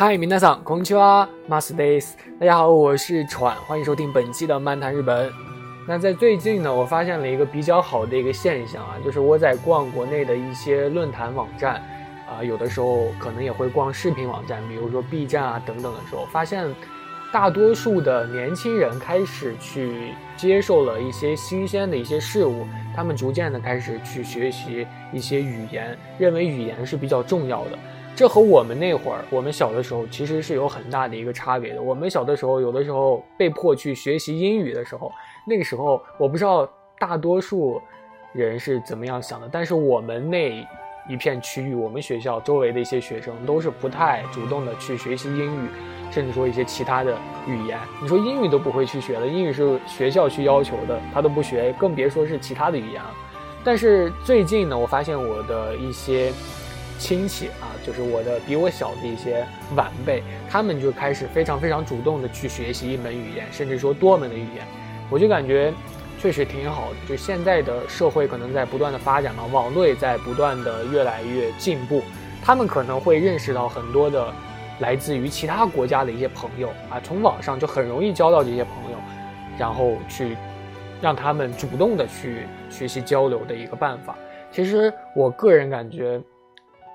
嗨，皆さん、こんにちは、マスです。大家好，我是喘，欢迎收听本期的漫谈日本。那在最近呢，我发现了一个比较好的一个现象啊，就是我在逛国内的一些论坛网站，啊，有的时候可能也会逛视频网站，比如说 B 站啊等等的时候，发现大多数的年轻人开始去接受了一些新鲜的一些事物，他们逐渐的开始去学习一些语言，认为语言是比较重要的。 这和我们那会儿，我们小的时候其实是有很大的一个差别的。我们小的时候，有的时候被迫去学习英语的时候，那个时候我不知道大多数人是怎么样想的，但是我们那一片区域，我们学校周围的一些学生都是不太主动的去学习英语，甚至说一些其他的语言。你说英语都不会去学了，英语是学校去要求的，他都不学，更别说是其他的语言了。但是最近呢，我发现我的一些。亲戚啊，就是我的比我小的一些晚辈，他们就开始非常非常主动的去学习一门语言，甚至说多门的语言，我就感觉确实挺好的。就现在的社会可能在不断的发展嘛，网络也在不断的越来越进步，他们可能会认识到很多的来自于其他国家的一些朋友啊，从网上就很容易交到这些朋友，然后去让他们主动的去学习交流的一个办法。其实我个人感觉。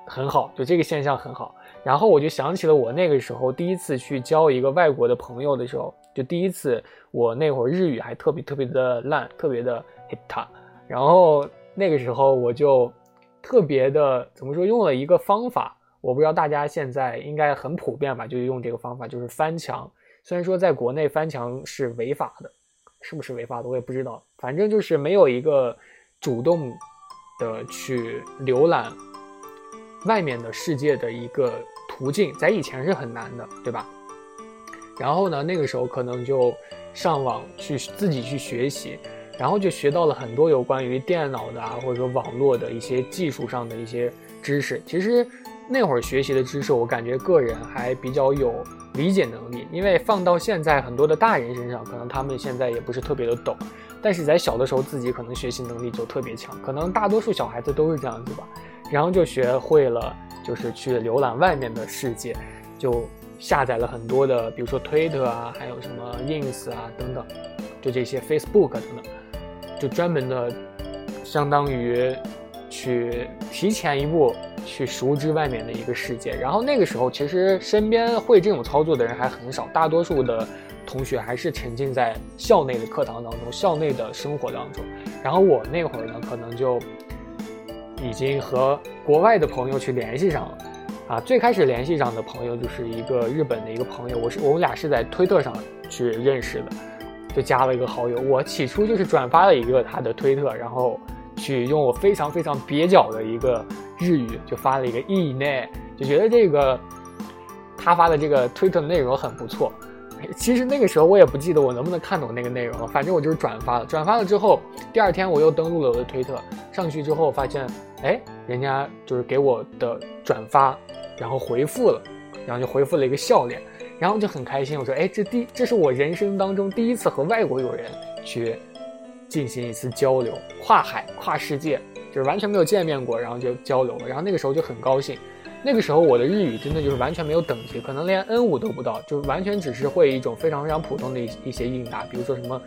很好，就这个现象很好。然后我就想起了我那个时候第一次去交一个外国的朋友的时候，就第一次我那会儿日语还特别特别的烂，特别的 hita。然后那个时候我就特别的怎么说，用了一个方法，我不知道大家现在应该很普遍吧，就用这个方法，就是翻墙。虽然说在国内翻墙是违法的，是不是违法的我也不知道，反正就是没有一个主动的去浏览。外面的世界的一个途径，在以前是很难的，对吧？然后呢，那个时候可能就上网去自己去学习，然后就学到了很多有关于电脑的啊，或者说网络的一些技术上的一些知识。其实那会儿学习的知识，我感觉个人还比较有理解能力，因为放到现在很多的大人身上，可能他们现在也不是特别的懂，但是在小的时候自己可能学习能力就特别强，可能大多数小孩子都是这样子吧。然后就学会了，就是去浏览外面的世界，就下载了很多的，比如说推特啊，还有什么 ins 啊等等，就这些 Facebook 等等，就专门的，相当于去提前一步去熟知外面的一个世界。然后那个时候其实身边会这种操作的人还很少，大多数的同学还是沉浸在校内的课堂当中、校内的生活当中。然后我那会儿呢，可能就。已经和国外的朋友去联系上了，啊，最开始联系上的朋友就是一个日本的一个朋友，我是我们俩是在推特上去认识的，就加了一个好友。我起初就是转发了一个他的推特，然后去用我非常非常蹩脚的一个日语就发了一个意内，就觉得这个他发的这个推特内容很不错。其实那个时候我也不记得我能不能看懂那个内容了，反正我就是转发了。转发了之后，第二天我又登录了我的推特，上去之后发现，哎，人家就是给我的转发，然后回复了，然后就回复了一个笑脸，然后就很开心。我说，哎，这第这是我人生当中第一次和外国友人去进行一次交流，跨海跨世界，就是完全没有见面过，然后就交流了。然后那个时候就很高兴。那个时候我的日语真的就是完全没有等级，可能连 N 五都不到，就完全只是会一种非常非常普通的一一些应答，比如说什么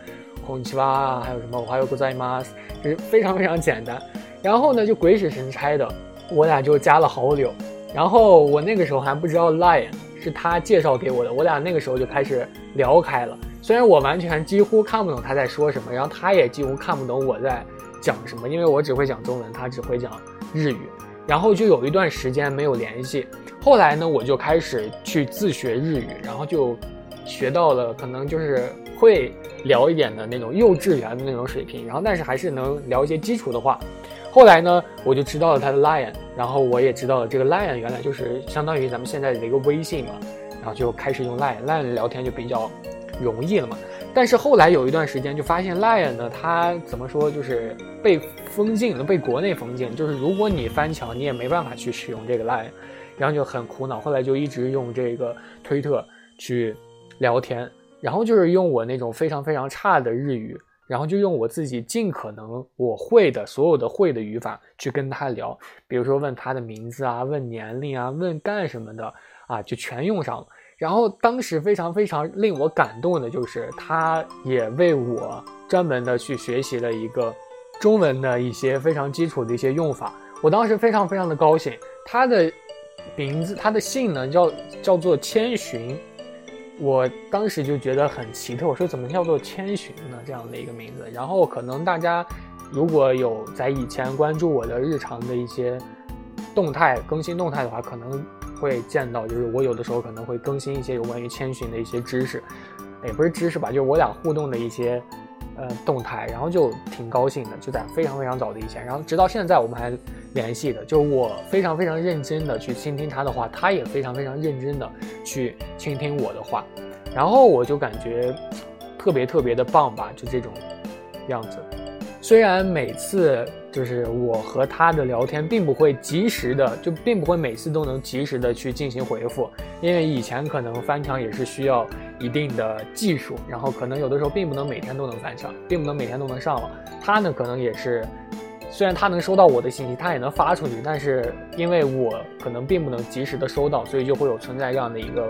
红七八，还有什么我还有个在吗，就是非常非常简单。然后呢，就鬼使神差的，我俩就加了好友。然后我那个时候还不知道 Line 是他介绍给我的，我俩那个时候就开始聊开了。虽然我完全几乎看不懂他在说什么，然后他也几乎看不懂我在讲什么，因为我只会讲中文，他只会讲日语。然后就有一段时间没有联系，后来呢，我就开始去自学日语，然后就学到了可能就是会聊一点的那种幼稚园的那种水平，然后但是还是能聊一些基础的话。后来呢，我就知道了他的 Lion，然后我也知道了这个 Lion 原来就是相当于咱们现在的一个微信嘛，然后就开始用 Lion，Lion 聊天就比较容易了嘛。但是后来有一段时间就发现 Lion 呢，它怎么说就是被封禁了，被国内封禁，就是如果你翻墙，你也没办法去使用这个 Lion，然后就很苦恼。后来就一直用这个推特去聊天，然后就是用我那种非常非常差的日语。然后就用我自己尽可能我会的所有的会的语法去跟他聊，比如说问他的名字啊，问年龄啊，问干什么的啊，就全用上了。然后当时非常非常令我感动的就是，他也为我专门的去学习了一个中文的一些非常基础的一些用法。我当时非常非常的高兴。他的名字，他的姓呢叫叫做千寻。我当时就觉得很奇特，我说怎么叫做千寻呢？这样的一个名字。然后可能大家如果有在以前关注我的日常的一些动态更新动态的话，可能会见到，就是我有的时候可能会更新一些有关于千寻的一些知识，也不是知识吧，就是我俩互动的一些呃动态，然后就挺高兴的，就在非常非常早的以前，然后直到现在我们还联系的，就是我非常非常认真的去倾听他的话，他也非常非常认真的去倾听我的话，然后我就感觉特别特别的棒吧，就这种样子。虽然每次就是我和他的聊天，并不会及时的，就并不会每次都能及时的去进行回复，因为以前可能翻墙也是需要一定的技术，然后可能有的时候并不能每天都能翻墙，并不能每天都能上网。他呢，可能也是。虽然他能收到我的信息，他也能发出去，但是因为我可能并不能及时的收到，所以就会有存在这样的一个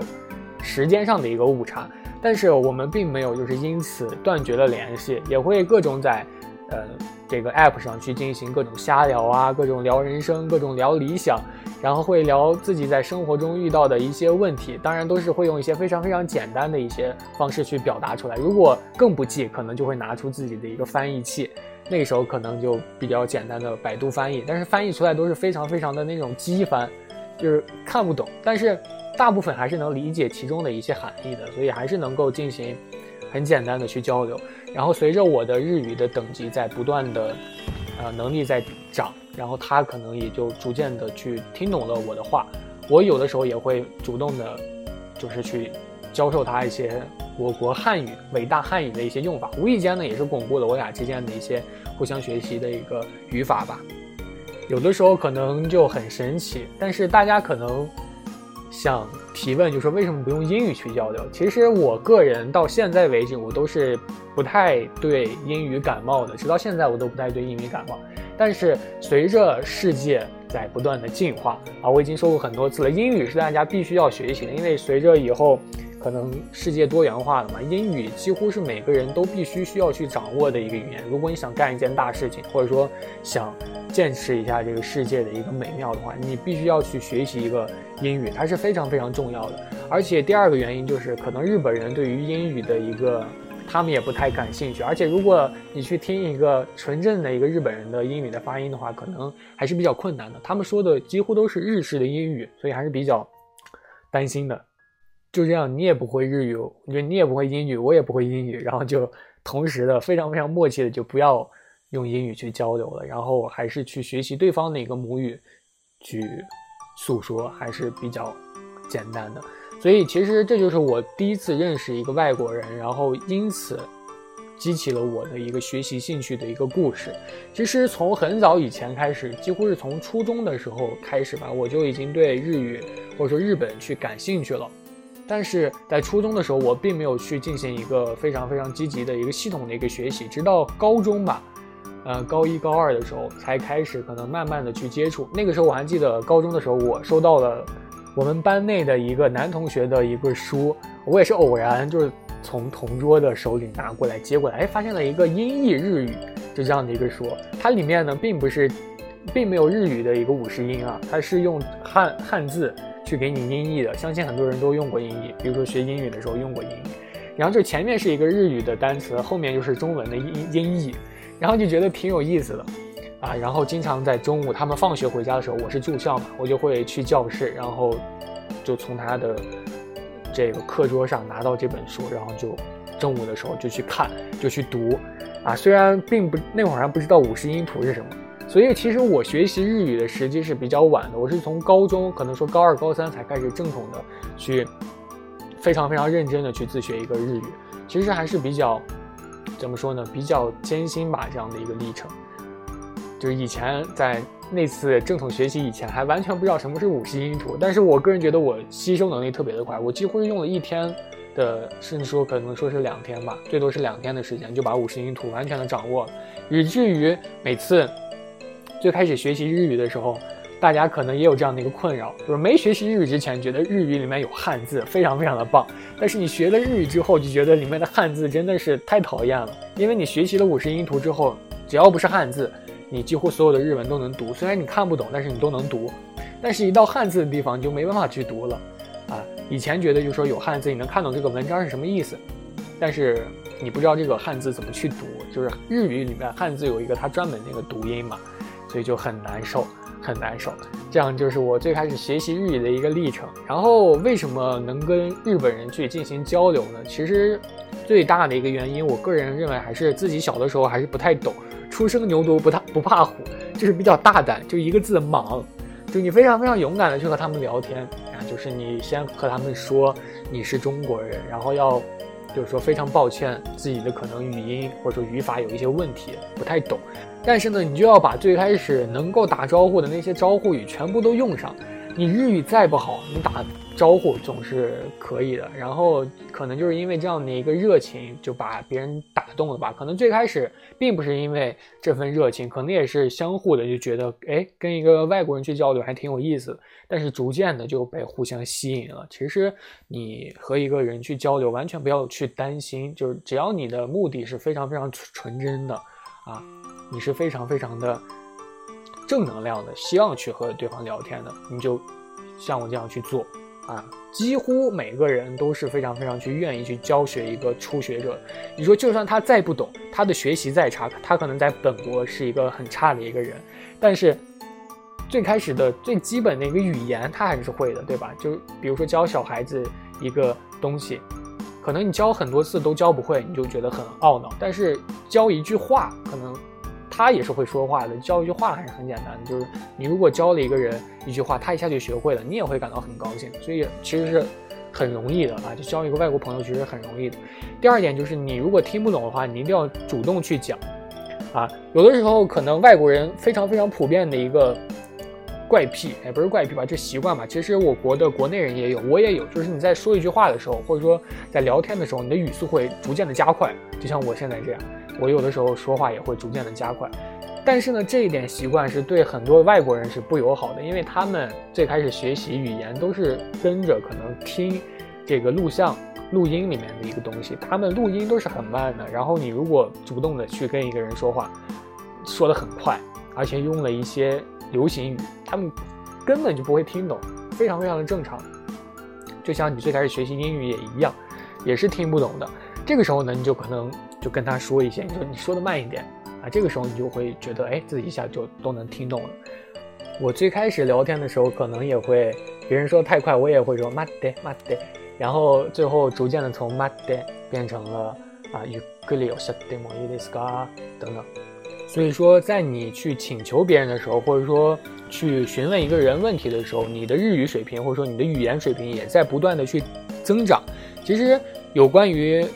时间上的一个误差。但是我们并没有就是因此断绝了联系，也会各种在呃这个 app 上去进行各种瞎聊啊，各种聊人生，各种聊理想，然后会聊自己在生活中遇到的一些问题，当然都是会用一些非常非常简单的一些方式去表达出来。如果更不济，可能就会拿出自己的一个翻译器。那个时候可能就比较简单的百度翻译，但是翻译出来都是非常非常的那种机翻，就是看不懂，但是大部分还是能理解其中的一些含义的，所以还是能够进行很简单的去交流。然后随着我的日语的等级在不断的，呃，能力在涨，然后他可能也就逐渐的去听懂了我的话。我有的时候也会主动的，就是去教授他一些。我国汉语伟大汉语的一些用法，无意间呢也是巩固了我俩之间的一些互相学习的一个语法吧。有的时候可能就很神奇，但是大家可能想提问，就是为什么不用英语去交流？其实我个人到现在为止，我都是不太对英语感冒的，直到现在我都不太对英语感冒。但是随着世界在不断的进化啊，我已经说过很多次了，英语是大家必须要学习的，因为随着以后。可能世界多元化了嘛，英语几乎是每个人都必须需要去掌握的一个语言。如果你想干一件大事情，或者说想见识一下这个世界的一个美妙的话，你必须要去学习一个英语，它是非常非常重要的。而且第二个原因就是，可能日本人对于英语的一个，他们也不太感兴趣。而且如果你去听一个纯正的一个日本人的英语的发音的话，可能还是比较困难的。他们说的几乎都是日式的英语，所以还是比较担心的。就这样，你也不会日语，就你也不会英语，我也不会英语，然后就同时的非常非常默契的就不要用英语去交流了，然后还是去学习对方的一个母语去诉说，还是比较简单的。所以其实这就是我第一次认识一个外国人，然后因此激起了我的一个学习兴趣的一个故事。其实从很早以前开始，几乎是从初中的时候开始吧，我就已经对日语或者说日本去感兴趣了。但是在初中的时候，我并没有去进行一个非常非常积极的一个系统的一个学习，直到高中吧，呃，高一高二的时候才开始可能慢慢的去接触。那个时候我还记得高中的时候，我收到了我们班内的一个男同学的一个书，我也是偶然就是从同桌的手里拿过来接过来，哎，发现了一个音译日语就这样的一个书，它里面呢并不是，并没有日语的一个五十音啊，它是用汉汉字。去给你音译的，相信很多人都用过音译，比如说学英语的时候用过音译。然后就前面是一个日语的单词，后面就是中文的音音译，然后就觉得挺有意思的啊。然后经常在中午他们放学回家的时候，我是住校嘛，我就会去教室，然后就从他的这个课桌上拿到这本书，然后就中午的时候就去看，就去读啊。虽然并不那会儿还不知道五十音图是什么。所以其实我学习日语的时机是比较晚的，我是从高中，可能说高二、高三才开始正统的去非常非常认真的去自学一个日语。其实还是比较怎么说呢，比较艰辛吧这样的一个历程。就是以前在那次正统学习以前，还完全不知道什么是五十音图，但是我个人觉得我吸收能力特别的快，我几乎是用了一天。的，甚至说可能说是两天吧，最多是两天的时间就把五十音图完全的掌握了，以至于每次最开始学习日语的时候，大家可能也有这样的一个困扰，就是没学习日语之前觉得日语里面有汉字非常非常的棒，但是你学了日语之后就觉得里面的汉字真的是太讨厌了，因为你学习了五十音图之后，只要不是汉字，你几乎所有的日文都能读，虽然你看不懂，但是你都能读，但是一到汉字的地方你就没办法去读了。啊，以前觉得就是说有汉字，你能看懂这个文章是什么意思，但是你不知道这个汉字怎么去读，就是日语里面汉字有一个它专门那个读音嘛，所以就很难受，很难受。这样就是我最开始学习日语的一个历程。然后为什么能跟日本人去进行交流呢？其实最大的一个原因，我个人认为还是自己小的时候还是不太懂，初生牛犊不怕不怕虎，就是比较大胆，就一个字莽，就你非常非常勇敢的去和他们聊天啊。就是你先和他们说你是中国人，然后要就是说非常抱歉自己的可能语音或者说语法有一些问题不太懂，但是呢你就要把最开始能够打招呼的那些招呼语全部都用上。你日语再不好，你打招呼总是可以的。然后可能就是因为这样的一个热情，就把别人打动了吧。可能最开始并不是因为这份热情，可能也是相互的，就觉得哎，跟一个外国人去交流还挺有意思。但是逐渐的就被互相吸引了。其实你和一个人去交流，完全不要去担心，就是只要你的目的是非常非常纯真的啊，你是非常非常的。正能量的，希望去和对方聊天的，你就像我这样去做啊！几乎每个人都是非常非常去愿意去教学一个初学者。你说，就算他再不懂，他的学习再差，他可能在本国是一个很差的一个人，但是最开始的最基本的一个语言，他还是会的，对吧？就比如说教小孩子一个东西，可能你教很多次都教不会，你就觉得很懊恼。但是教一句话，可能。他也是会说话的，教一句话还是很简单的。就是你如果教了一个人一句话，他一下就学会了，你也会感到很高兴。所以其实是很容易的啊，就交一个外国朋友其实很容易的。第二点就是你如果听不懂的话，你一定要主动去讲啊。有的时候可能外国人非常非常普遍的一个怪癖，也不是怪癖吧，就习惯吧。其实我国的国内人也有，我也有。就是你在说一句话的时候，或者说在聊天的时候，你的语速会逐渐的加快，就像我现在这样。我有的时候说话也会逐渐的加快，但是呢，这一点习惯是对很多外国人是不友好的，因为他们最开始学习语言都是跟着可能听这个录像、录音里面的一个东西，他们录音都是很慢的。然后你如果主动的去跟一个人说话，说的很快，而且用了一些流行语，他们根本就不会听懂，非常非常的正常。就像你最开始学习英语也一样，也是听不懂的。这个时候呢，你就可能。就跟他说一些，你说你说的慢一点啊，这个时候你就会觉得，哎，自己一下就都能听懂了。我最开始聊天的时候，可能也会别人说太快，我也会说慢点慢点，然后最后逐渐的从慢点变成了啊，ゆっくりおっしゃってもいいですか等等。 所以说，在你去请求别人的时候，或者说去询问一个人问题的时候，你的日语水平或者说你的语言水平也在不断的去增长。其实有关于。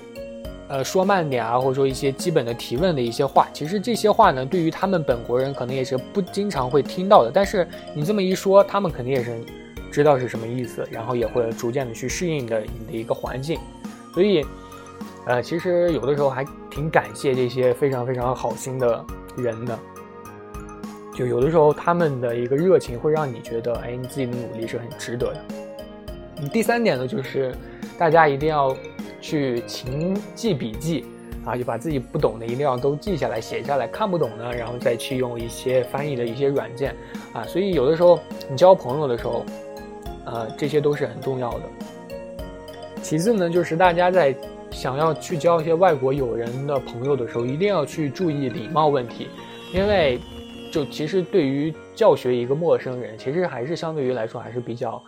呃，说慢点啊，或者说一些基本的提问的一些话，其实这些话呢，对于他们本国人可能也是不经常会听到的。但是你这么一说，他们肯定也是知道是什么意思，然后也会逐渐的去适应的你的一个环境。所以，呃，其实有的时候还挺感谢这些非常非常好心的人的。就有的时候他们的一个热情会让你觉得，哎，你自己的努力是很值得的。第三点呢，就是大家一定要。去勤记笔记啊，就把自己不懂的一定要都记下来、写下来，看不懂呢，然后再去用一些翻译的一些软件啊。所以有的时候你交朋友的时候，呃，这些都是很重要的。其次呢，就是大家在想要去交一些外国友人的朋友的时候，一定要去注意礼貌问题，因为就其实对于教学一个陌生人，其实还是相对于来说还是比较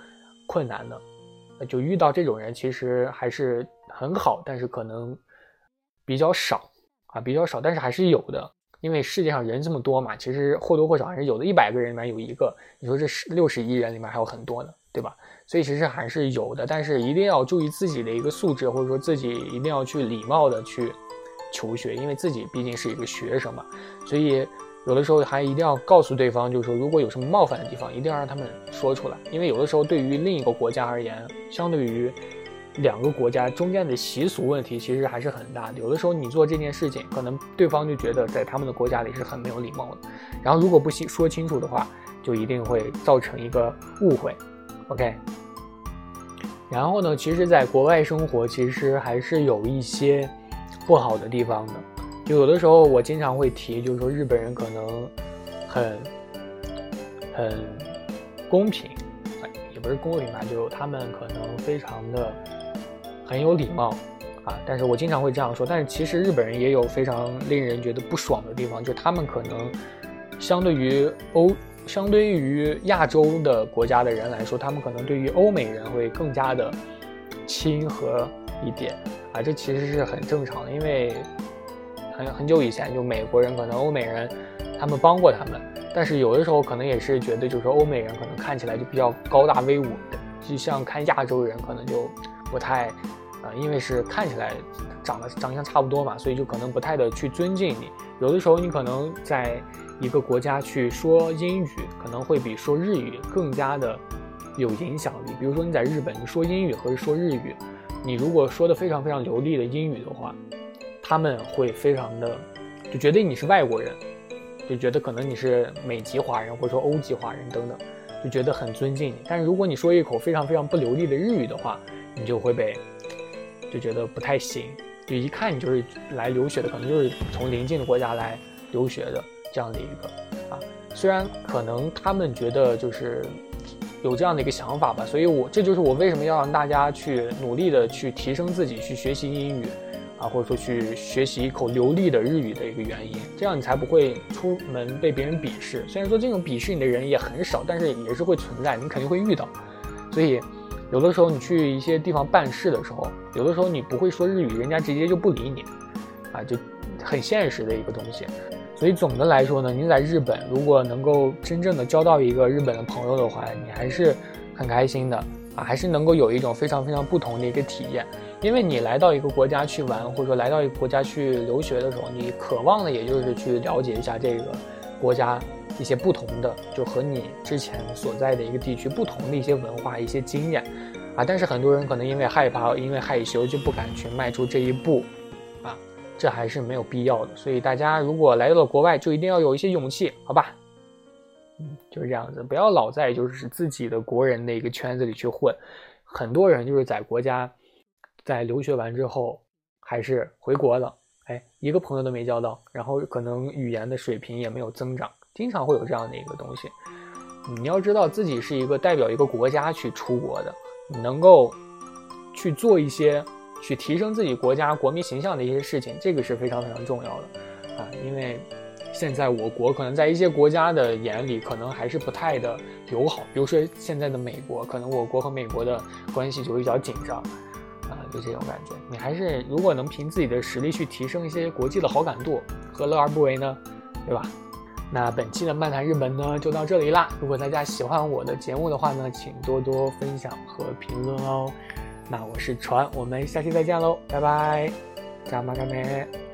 困难的。就遇到这种人，其实还是很好，但是可能比较少啊，比较少，但是还是有的。因为世界上人这么多嘛，其实或多或少还是有的，一百个人里面有一个，你说这十六十亿人里面还有很多呢，对吧？所以其实还是有的，但是一定要注意自己的一个素质，或者说自己一定要去礼貌的去求学，因为自己毕竟是一个学生嘛，所以有的时候还一定要告诉对方，就是说如果有什么冒犯的地方，一定要让他们说出来，因为有的时候对于另一个国家而言，相对于。两个国家中间的习俗问题其实还是很大的，有的时候你做这件事情，可能对方就觉得在他们的国家里是很没有礼貌的，然后如果不说清楚的话，就一定会造成一个误会。OK，然后呢，其实，在国外生活其实还是有一些不好的地方的，就有的时候我经常会提，就是说日本人可能很很公平，也不是公平吧，就他们可能非常的。很有礼貌，啊，但是我经常会这样说。但是其实日本人也有非常令人觉得不爽的地方，就他们可能相对于欧，相对于亚洲的国家的人来说，他们可能对于欧美人会更加的亲和一点，啊，这其实是很正常的，因为很很久以前就美国人可能欧美人他们帮过他们，但是有的时候可能也是觉得就是欧美人可能看起来就比较高大威武的，就像看亚洲人可能就不太。啊，因为是看起来长得长相差不多嘛，所以就可能不太的去尊敬你。有的时候你可能在一个国家去说英语，可能会比说日语更加的有影响力。比如说你在日本，你说英语和说日语，你如果说的非常非常流利的英语的话，他们会非常的就觉得你是外国人，就觉得可能你是美籍华人或者说欧籍华人等等，就觉得很尊敬你。但是如果你说一口非常非常不流利的日语的话，你就会被。就觉得不太行，就一看你就是来留学的，可能就是从邻近的国家来留学的这样的一个啊。虽然可能他们觉得就是有这样的一个想法吧，所以我这就是我为什么要让大家去努力的去提升自己，去学习英语啊，或者说去学习一口流利的日语的一个原因。这样你才不会出门被别人鄙视。虽然说这种鄙视你的人也很少，但是也是会存在，你肯定会遇到。所以。有的时候你去一些地方办事的时候，有的时候你不会说日语，人家直接就不理你，啊，就很现实的一个东西。所以总的来说呢，你在日本如果能够真正的交到一个日本的朋友的话，你还是很开心的啊，还是能够有一种非常非常不同的一个体验。因为你来到一个国家去玩，或者说来到一个国家去留学的时候，你渴望的也就是去了解一下这个国家。一些不同的，就和你之前所在的一个地区不同的一些文化、一些经验，啊，但是很多人可能因为害怕、因为害羞就不敢去迈出这一步，这还是没有必要的。所以大家如果来到了国外，就一定要有一些勇气，好吧？嗯，就是这样子，不要老在就是自己的国人的一个圈子里去混。很多人就是在国家在留学完之后，还是回国了，哎，一个朋友都没交到，然后可能语言的水平也没有增长。经常会有这样的一个东西，你要知道自己是一个代表一个国家去出国的，你能够去做一些去提升自己国家国民形象的一些事情，这个是非常非常重要的啊！因为现在我国可能在一些国家的眼里，可能还是不太的友好，比如说现在的美国，可能我国和美国的关系就比较紧张啊，就这种感觉。你还是如果能凭自己的实力去提升一些国际的好感度，何乐而不为呢？对吧？那本期的漫谈日本呢，就到这里啦。如果大家喜欢我的节目的话呢，请多多分享和评论哦。那我是船，我们下期再见喽，拜拜，加马干梅。